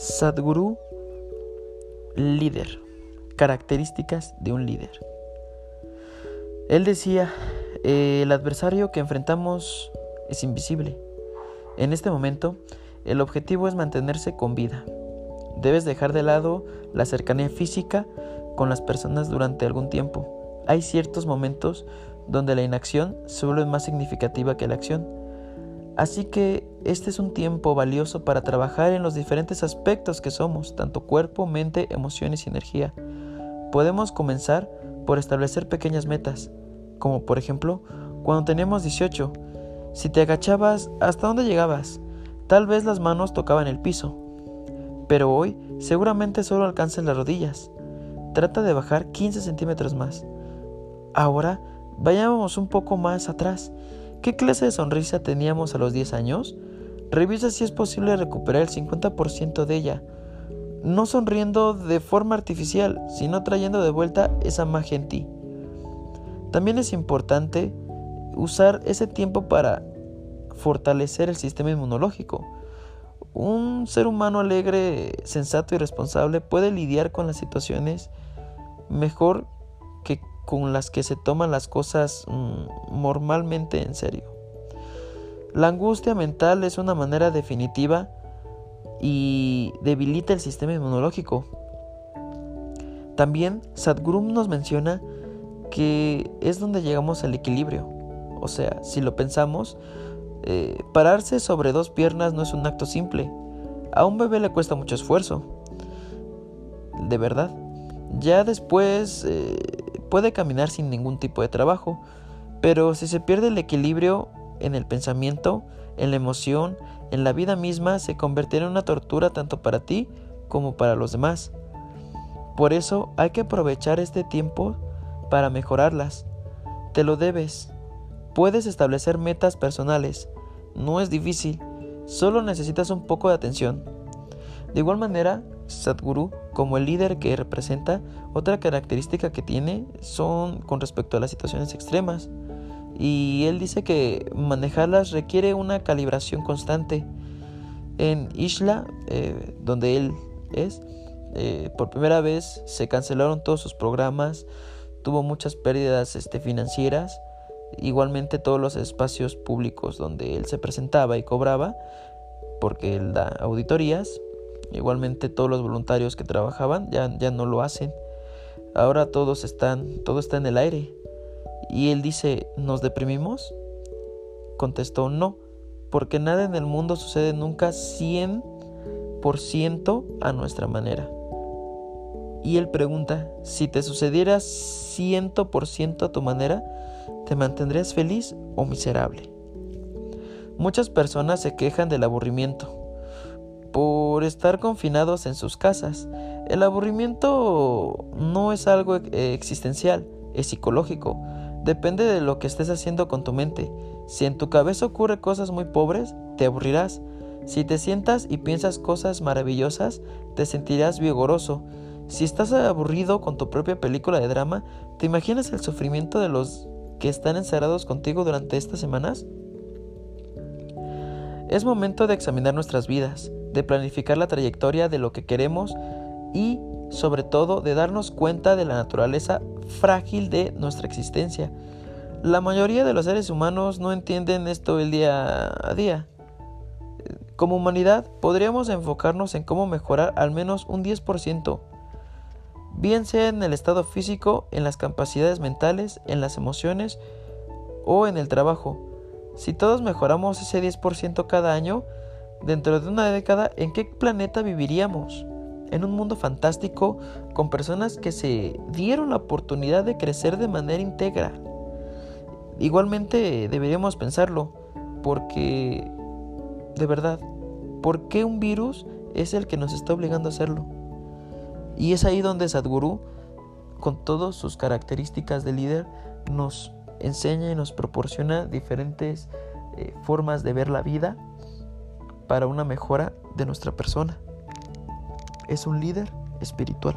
Sadhguru, líder. Características de un líder. Él decía, el adversario que enfrentamos es invisible. En este momento, el objetivo es mantenerse con vida. Debes dejar de lado la cercanía física con las personas durante algún tiempo. Hay ciertos momentos donde la inacción se vuelve más significativa que la acción. Así que este es un tiempo valioso para trabajar en los diferentes aspectos que somos, tanto cuerpo, mente, emociones y energía. Podemos comenzar por establecer pequeñas metas, como por ejemplo, cuando teníamos 18, si te agachabas, ¿hasta dónde llegabas? Tal vez las manos tocaban el piso, pero hoy seguramente solo alcanzas las rodillas. Trata de bajar 15 centímetros más. Ahora, vayamos un poco más atrás. ¿Qué clase de sonrisa teníamos a los 10 años? Revisa si es posible recuperar el 50% de ella, no sonriendo de forma artificial, sino trayendo de vuelta esa magia en ti. También es importante usar ese tiempo para fortalecer el sistema inmunológico. Un ser humano alegre, sensato y responsable puede lidiar con las situaciones mejor que con las que se toman las cosas mm, normalmente en serio. La angustia mental es una manera definitiva y debilita el sistema inmunológico. También Sadhguru nos menciona que es donde llegamos al equilibrio. O sea, si lo pensamos, eh, pararse sobre dos piernas no es un acto simple. A un bebé le cuesta mucho esfuerzo. De verdad. Ya después eh, puede caminar sin ningún tipo de trabajo. Pero si se pierde el equilibrio en el pensamiento, en la emoción, en la vida misma, se convertirá en una tortura tanto para ti como para los demás. Por eso hay que aprovechar este tiempo para mejorarlas. Te lo debes. Puedes establecer metas personales. No es difícil. Solo necesitas un poco de atención. De igual manera, Sadhguru, como el líder que representa, otra característica que tiene son con respecto a las situaciones extremas. Y él dice que manejarlas requiere una calibración constante. En Ishla, eh, donde él es, eh, por primera vez se cancelaron todos sus programas, tuvo muchas pérdidas este, financieras. Igualmente todos los espacios públicos donde él se presentaba y cobraba, porque él da auditorías. Igualmente todos los voluntarios que trabajaban ya, ya no lo hacen. Ahora todos están, todo está en el aire. Y él dice, ¿nos deprimimos? Contestó, no, porque nada en el mundo sucede nunca 100% a nuestra manera. Y él pregunta, si te sucediera 100% a tu manera, ¿te mantendrías feliz o miserable? Muchas personas se quejan del aburrimiento por estar confinados en sus casas. El aburrimiento no es algo existencial, es psicológico. Depende de lo que estés haciendo con tu mente. Si en tu cabeza ocurre cosas muy pobres, te aburrirás. Si te sientas y piensas cosas maravillosas, te sentirás vigoroso. Si estás aburrido con tu propia película de drama, ¿te imaginas el sufrimiento de los que están encerrados contigo durante estas semanas? Es momento de examinar nuestras vidas, de planificar la trayectoria de lo que queremos y, sobre todo, de darnos cuenta de la naturaleza frágil de nuestra existencia. La mayoría de los seres humanos no entienden esto el día a día. Como humanidad podríamos enfocarnos en cómo mejorar al menos un 10% bien sea en el estado físico, en las capacidades mentales, en las emociones o en el trabajo. Si todos mejoramos ese 10% cada año, dentro de una década, ¿en qué planeta viviríamos? En un mundo fantástico con personas que se dieron la oportunidad de crecer de manera íntegra. Igualmente deberíamos pensarlo, porque, de verdad, ¿por qué un virus es el que nos está obligando a hacerlo? Y es ahí donde Sadhguru, con todas sus características de líder, nos enseña y nos proporciona diferentes eh, formas de ver la vida para una mejora de nuestra persona. Es un líder espiritual.